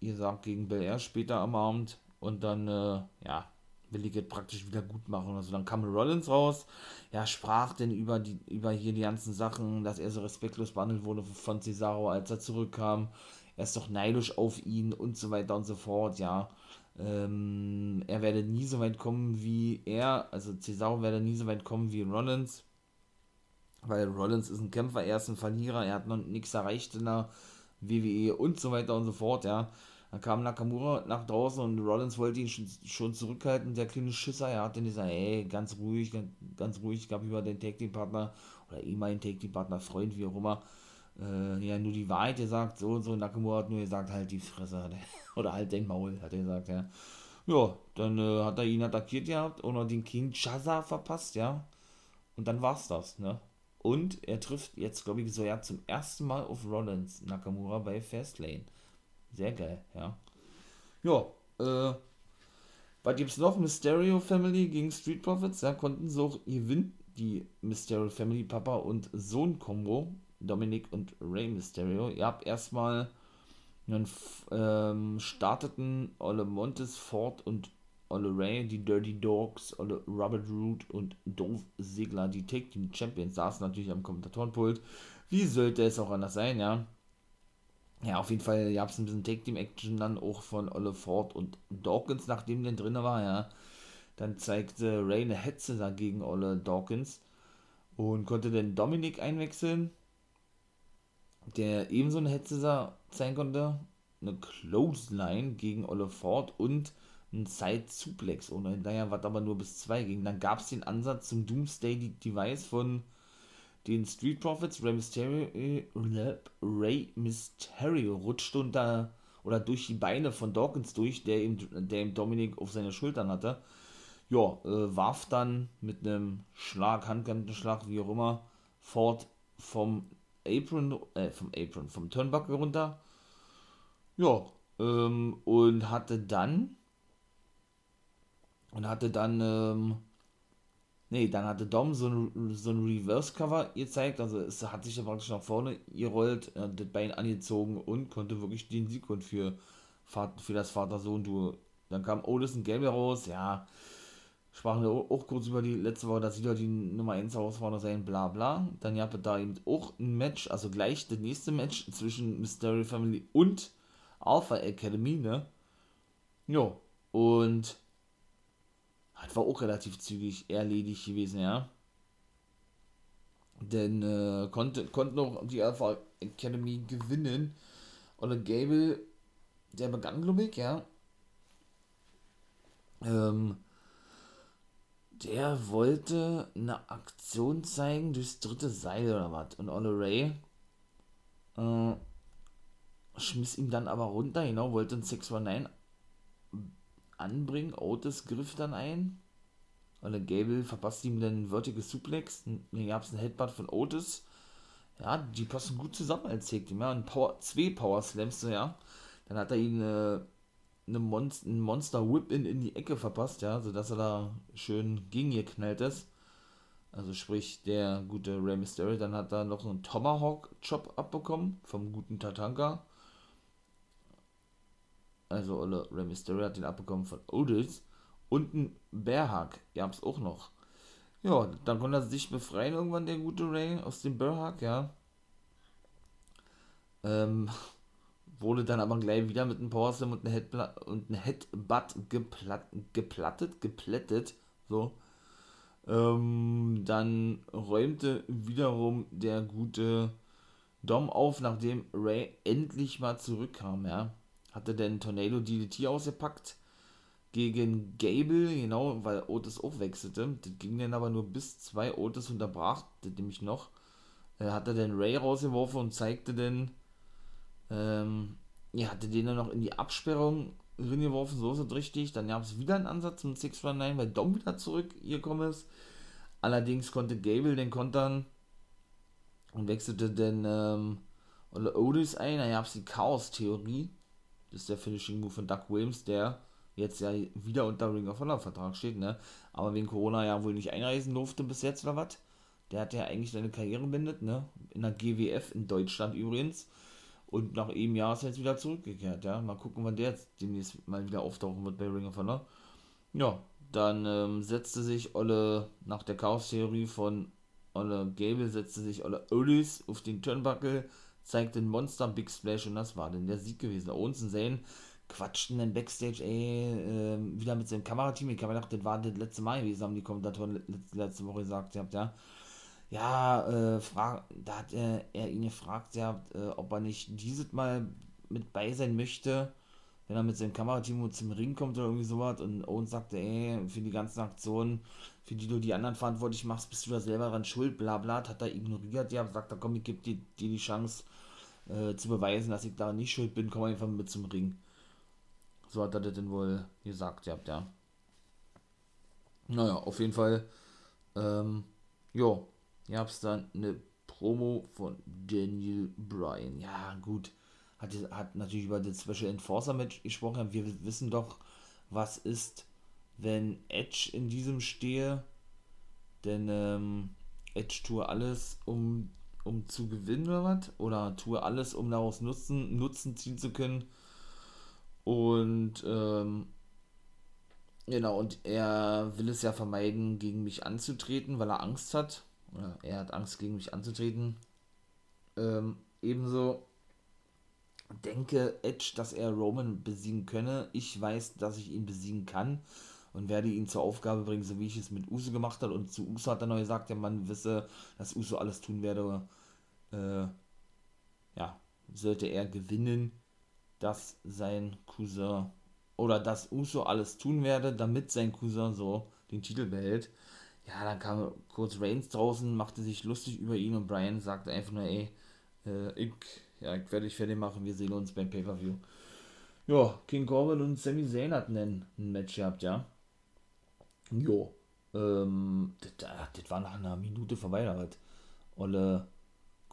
gesagt, gegen Bel Air später am Abend und dann, äh, ja, will ich jetzt praktisch wieder gut machen. Also dann kam Rollins raus, ja, sprach denn über die, über hier die ganzen Sachen, dass er so respektlos behandelt wurde von Cesaro, als er zurückkam. Er ist doch neidisch auf ihn und so weiter und so fort, ja. Ähm, er werde nie so weit kommen wie er, also Cesaro werde nie so weit kommen wie Rollins weil Rollins ist ein Kämpfer, er ist ein Verlierer, er hat noch nichts erreicht in der WWE und so weiter und so fort, ja. Dann kam Nakamura nach draußen und Rollins wollte ihn schon, zurückhalten, der kleine Schisser, er hat dann gesagt, ey, ganz ruhig, ganz, ganz ruhig, gab über den Tag Team Partner oder ehemaligen Tag Team Partner, Freund, wie auch immer, äh, ja, nur die Wahrheit gesagt, so und so, Nakamura hat nur gesagt, halt die Fresse, oder halt den Maul, hat er gesagt, ja. Ja, dann äh, hat er ihn attackiert gehabt und noch den King Chaza verpasst, ja. Und dann war's das, ne? Und er trifft jetzt, glaube ich, so ja zum ersten Mal auf Rollins Nakamura bei Fastlane. Sehr geil, ja. Ja, äh, was gibt's noch? Mysterio Family gegen Street Profits. Da konnten sie auch gewinnen, die Mysterio Family Papa und Sohn Combo. Dominic und Rey Mysterio. Ihr habt erstmal einen ähm, starteten Ole Montes, Ford und Olle Ray, die Dirty Dogs, Olle Robert Root und Dolph Ziggler, die Take Team Champions, saßen natürlich am Kommentatorenpult. Wie sollte es auch anders sein, ja? Ja, auf jeden Fall gab es ein bisschen Take Team Action dann auch von Olle Ford und Dawkins, nachdem der drin war, ja. Dann zeigte Ray eine Hetze dagegen Olle Dawkins und konnte dann Dominik einwechseln, der ebenso eine Hetze sein konnte. Eine Clothesline gegen Olle Ford und ein Side-Suplex ohne hinterher, was aber nur bis 2 ging. Dann gab es den Ansatz zum Doomsday-Device von den Street Profits. Rey Mysterio, äh, Rey Mysterio rutschte unter oder durch die Beine von Dawkins durch, der ihm, der ihm Dominik auf seine Schultern hatte. Ja, äh, warf dann mit einem Schlag, Handkantenschlag, wie auch immer, fort vom Apron, äh, vom Apron, vom Turnbuckle runter. Ja, ähm, und hatte dann und hatte dann, ähm, nee, dann hatte Dom so ein, so ein Reverse-Cover gezeigt, also es hat sich dann praktisch nach vorne gerollt, äh, das Bein angezogen und konnte wirklich den Sieg und für, für das Vater-Sohn-Duo. Dann kam Otis und Gable raus, ja, sprachen wir auch kurz über die letzte Woche, dass wieder die Nummer 1 Herausforderer sein, bla bla. Dann gab es da eben auch ein Match, also gleich das nächste Match zwischen Mystery Family und Alpha Academy, ne? Jo, und das war auch relativ zügig erledigt gewesen, ja. Denn äh, konnte, konnten auch die Alpha Academy gewinnen. Und Gable, der begann, glaube ich, ja. Ähm, der wollte eine Aktion zeigen durchs dritte Seil oder was. Und Ray äh, schmiss ihn dann aber runter, genau, wollte ein 619 anbringen. Otis griff dann ein. Olle Gable verpasst ihm dann einen Vertical Suplex, dann gab es einen Headbutt von Otis. Ja, die passen gut zusammen als Tag ja, und Power, zwei Power Slams, ja. Dann hat er ihn äh, eine Monster, ein Monster Whip in, in die Ecke verpasst, ja, sodass er da schön gegengeknallt ist. Also sprich, der gute Rey Mysterio, dann hat er noch einen Tomahawk-Chop abbekommen vom guten Tatanka. Also Olle Rey Mysterio hat den abbekommen von Otis. Und ein Bearhack gab es auch noch. Ja, dann konnte er sich befreien irgendwann, der gute Ray, aus dem Bearhack, ja. Ähm, wurde dann aber gleich wieder mit einem Powerslam und einem Headbutt, und einem Headbutt geplatt, geplattet, geplättet, so. Ähm, dann räumte wiederum der gute Dom auf, nachdem Ray endlich mal zurückkam, ja. Hatte den Tornado DDT ausgepackt gegen Gable, genau, weil Otis auch wechselte. Das ging dann aber nur bis zwei Otis unterbrach, das nämlich noch. Er hatte den Ray rausgeworfen und zeigte dann, ähm, ja, hatte den dann noch in die Absperrung reingeworfen, so ist es richtig. Dann gab es wieder einen Ansatz zum 619, weil Dom wieder zurückgekommen ist. Allerdings konnte Gable den kontern und wechselte dann ähm, Otis ein. Da gab es die Chaos-Theorie. Das ist der Finishing Move von Doug Williams, der jetzt ja wieder unter Ring of Honor Vertrag steht, ne? Aber wegen Corona ja wohl nicht einreisen durfte bis jetzt oder was. Der hat ja eigentlich seine Karriere beendet, ne? In der GWF in Deutschland übrigens. Und nach einem Jahr ist er jetzt wieder zurückgekehrt, ja. Mal gucken, wann der jetzt demnächst mal wieder auftauchen wird bei Ring of Honor. Ja, dann ähm, setzte sich Olle, nach der Chaos-Theorie von Olle Gable, setzte sich Olle Olis auf den Turnbuckle, zeigte den Monster Big Splash und das war dann der Sieg gewesen. Owens und Zane quatschten dann Backstage, ey, äh, wieder mit seinem Kamerateam. Ich habe gedacht, das war das letzte Mal gewesen, haben die Kommentatoren letzte Woche gesagt, ihr habt ja ja, äh, frag, da hat äh, er ihn gefragt, ja, äh, ob er nicht dieses Mal mit bei sein möchte, wenn er mit seinem Kamerateam zum Ring kommt oder irgendwie sowas. Und Owens sagte, ey, für die ganzen Aktionen, für die du die anderen verantwortlich machst, bist du da selber dran schuld, bla bla, hat er ignoriert, ja, sagt er, komm, ich gebe dir, dir die Chance äh, zu beweisen, dass ich da nicht schuld bin, komm einfach mit zum Ring. So hat er das denn wohl gesagt, ja, ja. Naja, auf jeden Fall, ähm, jo, gab es dann eine Promo von Daniel Bryan. Ja, gut. Hat, hat natürlich über das Special Enforcer Match gesprochen. Wir wissen doch, was ist, wenn Edge in diesem stehe. Denn ähm, Edge tue alles, um, um zu gewinnen oder was? Oder tue alles, um daraus Nutzen, Nutzen ziehen zu können. Und ähm, genau, und er will es ja vermeiden, gegen mich anzutreten, weil er Angst hat oder er hat Angst, gegen mich anzutreten. Ähm, ebenso denke Edge, dass er Roman besiegen könne. Ich weiß, dass ich ihn besiegen kann und werde ihn zur Aufgabe bringen, so wie ich es mit Uso gemacht habe. Und zu Uso hat er noch gesagt, der Mann wisse, dass Uso alles tun werde. Äh, ja, sollte er gewinnen, dass sein Cousin oder dass Uso alles tun werde, damit sein Cousin so den Titel behält ja, dann kam kurz Reigns draußen, machte sich lustig über ihn und Brian sagte einfach nur, ey, äh, ich, ja, ich werde dich fertig machen, wir sehen uns beim Pay-Per-View. Ja, King Corbin und Sami Zayn hatten ein, ein Match gehabt, ja. Jo, ähm, das, das war nach einer Minute vorbei, was. Olle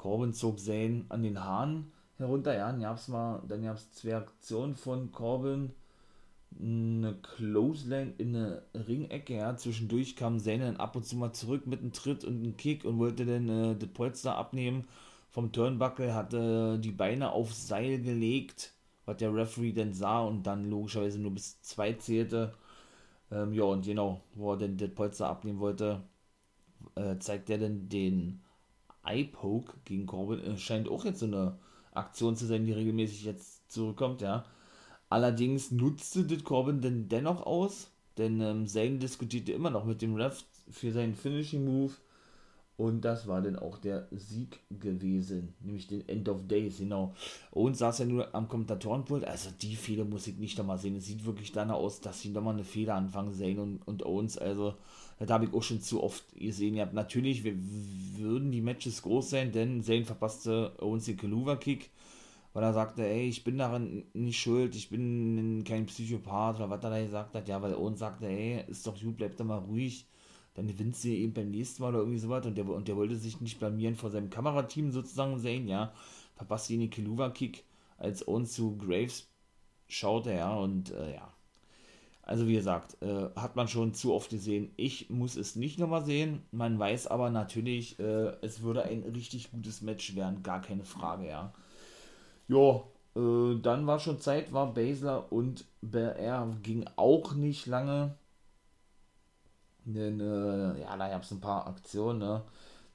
Corbin zog Zayn an den Haaren herunter, ja, dann gab's mal, dann gab's zwei Aktionen von Corbin, eine Clothesline in eine Ringecke, ja. Zwischendurch kam Zane dann ab und zu mal zurück mit einem Tritt und einem Kick und wollte dann äh, das Polster abnehmen vom Turnbuckle, hatte die Beine aufs Seil gelegt, was der Referee dann sah und dann logischerweise nur bis zwei zählte. Ähm, ja, und genau, wo er dann das Polster abnehmen wollte, äh, zeigt er dann den Eye-Poke gegen Corbin. Äh, scheint auch jetzt so eine Aktion zu sein, die regelmäßig jetzt zurückkommt, ja. Allerdings nutzte das Corbin denn dennoch aus, denn ähm, Zayn diskutierte immer noch mit dem Ref für seinen Finishing Move und das war dann auch der Sieg gewesen, nämlich den End of Days, genau. Und saß ja nur am Kommentatorenpult, also die Fehler muss ich nicht nochmal sehen. Es sieht wirklich danach aus, dass sie nochmal eine Fehler anfangen, Zayn und, und Owens, also das habe ich auch schon zu oft gesehen. Ja, natürlich wir, würden die Matches groß sein, denn Zayn verpasste Owens den Kaluva-Kick weil er sagte, ey, ich bin daran nicht schuld, ich bin kein Psychopath oder was er da gesagt hat, ja, weil Owens sagte, ey, ist doch gut, bleib doch mal ruhig, dann gewinnst du eben beim nächsten Mal oder irgendwie sowas. Und der, und der wollte sich nicht blamieren vor seinem Kamerateam sozusagen sehen, ja, verpasst ihn den Kiluva-Kick, als Owens zu Graves schaute, ja, und äh, ja, also wie gesagt, äh, hat man schon zu oft gesehen. Ich muss es nicht nochmal sehen. Man weiß aber natürlich, äh, es würde ein richtig gutes Match werden, gar keine Frage, ja. Jo, äh, dann war schon Zeit, war Basler und BR ging auch nicht lange. Denn, äh, ja, da gab es ein paar Aktionen, ne?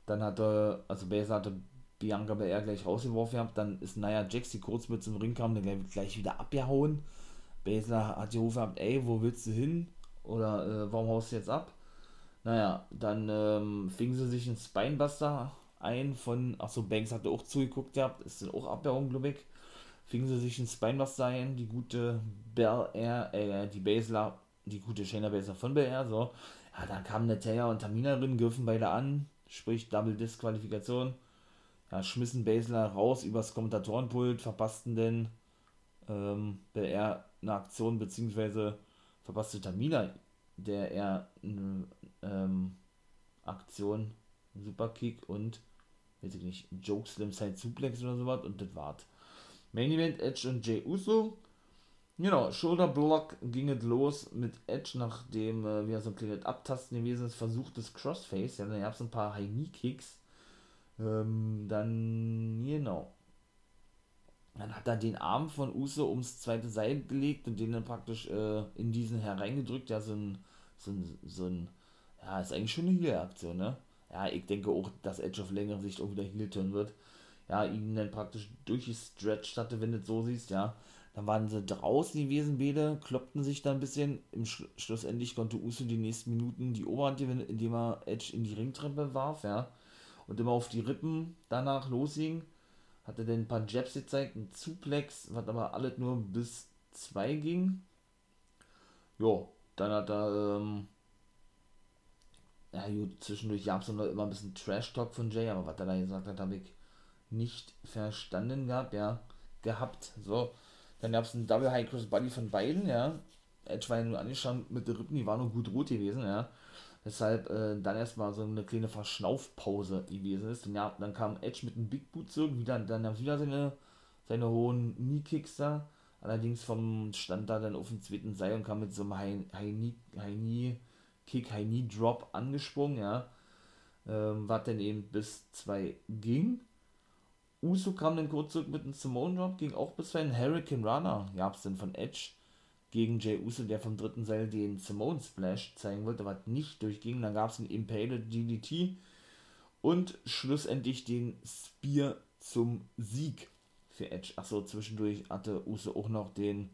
Dann hatte, also Basler hatte Bianca BR gleich rausgeworfen gehabt, dann ist Naya Jax, die kurz mit zum Ring kam, dann gleich wieder abgehauen Basler hat die Rufe gehabt, ey, wo willst du hin? Oder äh, warum haust du jetzt ab? Naja, dann ähm, fingen sie sich einen Spinebuster ein von, achso, Banks hatte auch zugeguckt gehabt, ist dann auch abgehauen, glaube ich. Fingen sie sich einen Spinebuster ein, die gute Bell Air, äh, die Basler, die gute Shayna Basler von Bel Air, so. Ja, dann kamen Natalia und Tamina drin, griffen beide an, sprich Double Disqualifikation. Ja, schmissen Basler raus übers Kommentatorenpult, verpassten denn ähm, Bel Air eine Aktion, beziehungsweise verpasste Tamina, der er eine ähm, Aktion, Superkick und, weiß ich nicht, Joke Slim Side Suplex oder sowas und das war's. Main Event Edge und Jay Uso. Genau, Shoulder Block ging es los mit Edge, nachdem äh, wir so ein kleines Abtasten gewesen ist, versuchtes Crossface. Ja, dann gab es ein paar High Knee Kicks. Ähm, dann, genau, dann hat er den Arm von Uso ums zweite Seil gelegt und den dann praktisch äh, in diesen hereingedrückt. Ja, so ein, so ein, so ein, ja, ist eigentlich schon eine Heal-Aktion, ne? Ja, ich denke auch, dass Edge auf längere Sicht auch wieder Heel-Turn wird. Ja, ihn dann praktisch durchgestretched hatte, wenn du es so siehst, ja. Dann waren sie draußen gewesen, beide, kloppten sich da ein bisschen. Im Sch Schlussendlich konnte Uso die nächsten Minuten die Oberhand gewinnen, indem er Edge in die Ringtreppe warf, ja. Und immer auf die Rippen danach losging hat er denn ein paar Jabs gezeigt, ein Suplex, was aber alles nur bis 2 ging. Jo, dann hat er, ähm, ja gut, zwischendurch gab es immer ein bisschen Trash-Talk von Jay, aber was er da gesagt hat, habe ich nicht verstanden gehabt, ja, gehabt, so. Dann gab es einen Double High Cross Body von beiden, ja. Edge war ja nur angeschaut mit den Rippen, die waren nur gut rot gewesen, ja. Weshalb äh, dann erstmal so eine kleine Verschnaufpause gewesen ist. Und ja, dann kam Edge mit einem Big Boot zurück, wieder, dann wieder seine, seine hohen Knee-Kicks da. Allerdings vom stand da dann auf dem zweiten Seil und kam mit so einem High-Knee-Kick, High-Knee-Drop angesprungen, ja. Ähm, was dann eben bis 2 ging. Uso kam dann kurz zurück mit einem Simone Drop, ging auch bis 2. Hurricane Runner gab es dann von Edge gegen Jay Uso, der vom dritten Seil den Simone Splash zeigen wollte, was nicht durchging. Dann gab es einen Impaled DDT und schlussendlich den Spear zum Sieg für Edge. Achso, zwischendurch hatte Uso auch noch den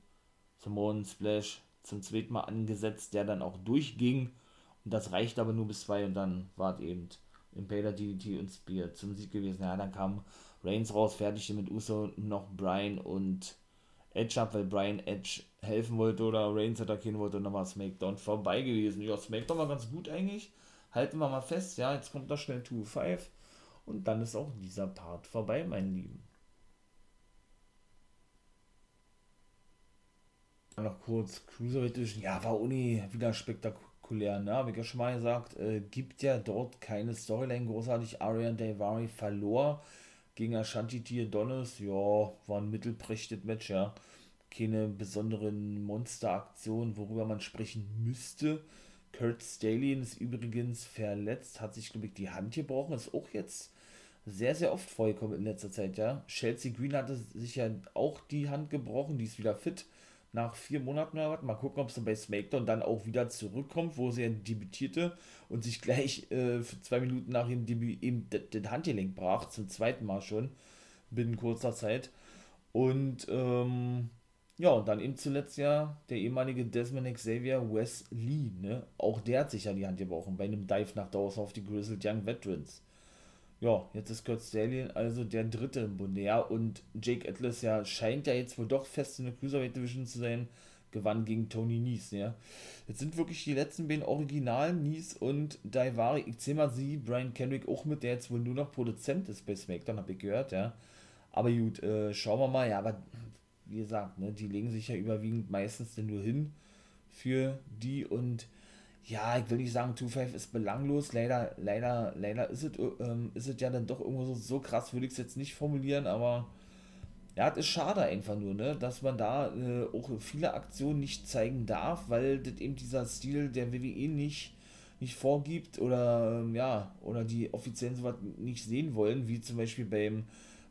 Simone Splash zum zweiten Mal angesetzt, der dann auch durchging. Und das reicht aber nur bis zwei und dann war es eben Impaler DDT und Spear zum Sieg gewesen. Ja, dann kam Reigns raus, fertig mit Uso, noch Brian und Edge ab, weil Brian Edge helfen wollte oder Reigns attackieren wollte und dann war SmackDown vorbei gewesen. Ja, SmackDown war ganz gut eigentlich. Halten wir mal fest, ja, jetzt kommt da schnell 2-5 und dann ist auch dieser Part vorbei, mein Lieben. Noch kurz Cruiserweight Division, ja, war Uni wieder spektakulär, ne? Habe ich ja schon mal gesagt, äh, gibt ja dort keine Storyline großartig. Arian Daivari verlor gegen Ashanti Tier Donis, ja, war ein mittelprächtiges Match, ja. Keine besonderen Monsteraktionen, worüber man sprechen müsste. Kurt Stallion ist übrigens verletzt, hat sich, glaube ich, die Hand gebrochen, ist auch jetzt sehr, sehr oft vorgekommen in letzter Zeit, ja. Chelsea Green hatte sich ja auch die Hand gebrochen, die ist wieder fit nach vier Monaten oder was. Mal gucken, ob sie bei SmackDown dann auch wieder zurückkommt, wo sie ja debütierte und sich gleich äh, zwei Minuten nach ihrem Debüt eben den Handgelenk brach, zum zweiten Mal schon, binnen kurzer Zeit. Und ähm, ja, und dann eben zuletzt ja der ehemalige Desmond Xavier Wes Lee, ne? Auch der hat sich ja die Hand gebrochen bei einem Dive nach draußen auf die Grizzled Young Veterans ja, jetzt ist Kurt Stallion also der dritte im Bunde, ja, und Jake Atlas ja scheint ja jetzt wohl doch fest in der Cruiserweight Division zu sein, gewann gegen Tony Nies, ja. Jetzt sind wirklich die letzten beiden Originalen, Nies und Daivari, ich zähle mal sie, Brian Kendrick auch mit, der jetzt wohl nur noch Produzent ist bei SmackDown, habe ich gehört, ja. Aber gut, äh, schauen wir mal. Ja, aber wie gesagt, ne, die legen sich ja überwiegend meistens denn nur hin für die und ja, ich will nicht sagen, 2-5 ist belanglos. Leider, leider, leider ist es, ähm, ist es ja dann doch irgendwo so, so krass, würde ich es jetzt nicht formulieren, aber ja, es ist schade einfach nur, ne, dass man da äh, auch viele Aktionen nicht zeigen darf, weil das eben dieser Stil der WWE nicht, nicht vorgibt oder ähm, ja, oder die offiziellen sowas nicht sehen wollen, wie zum Beispiel beim,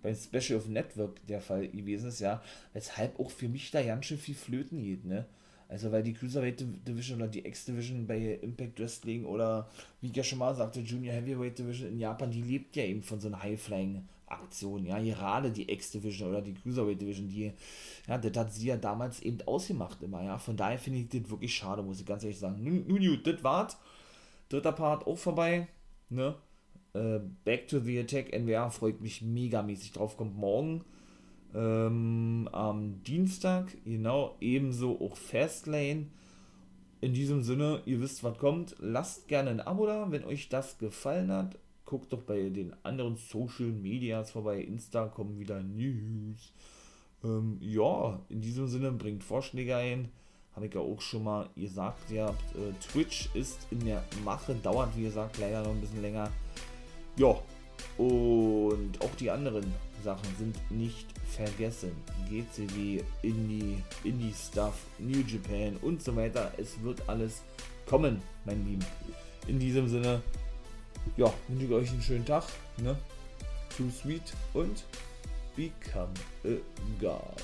beim Special of Network der Fall gewesen ist, ja, weshalb auch für mich da ganz schön viel flöten geht, ne. Also weil die Cruiserweight Division oder die X-Division bei Impact Wrestling oder wie ich ja schon mal sagte, Junior Heavyweight Division in Japan, die lebt ja eben von so einer High-Flying-Aktion. Ja, gerade die X-Division oder die Cruiserweight Division, die, ja, das hat sie ja damals eben ausgemacht immer, ja. Von daher finde ich das wirklich schade, muss ich ganz ehrlich sagen. Nun, nun das war's. Dritter Part auch vorbei, ne. Äh, Back to the Attack NWA freut mich megamäßig drauf, kommt morgen ähm, am Dienstag, genau, ebenso auch Fastlane. In diesem Sinne, ihr wisst, was kommt. Lasst gerne ein Abo da, wenn euch das gefallen hat. Guckt doch bei den anderen Social Medias vorbei. Insta kommen wieder News. Ähm, ja, in diesem Sinne, bringt Vorschläge ein. Habe ich ja auch schon mal gesagt, ihr habt, äh, Twitch ist in der Mache, dauert wie gesagt leider noch ein bisschen länger. Ja, und auch die anderen Sachen sind nicht vergessen. GCW, Indie, Indie-Stuff, New Japan und so weiter. Es wird alles kommen, mein Lieben. In diesem Sinne, ja, wünsche ich euch einen schönen Tag. Ne? Too sweet und become a god.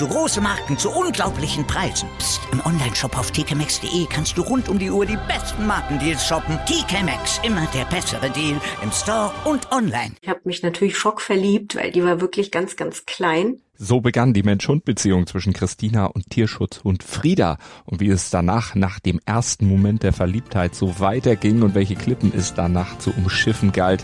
du große Marken zu unglaublichen Preisen. Psst. im Onlineshop auf tkmaxx.de kannst du rund um die Uhr die besten Markendeals shoppen. TK Maxx, immer der bessere Deal im Store und online. Ich habe mich natürlich schockverliebt, weil die war wirklich ganz, ganz klein. So begann die Mensch-Hund-Beziehung zwischen Christina und Tierschutzhund Frieda. Und wie es danach, nach dem ersten Moment der Verliebtheit, so weiterging und welche Klippen es danach zu umschiffen galt,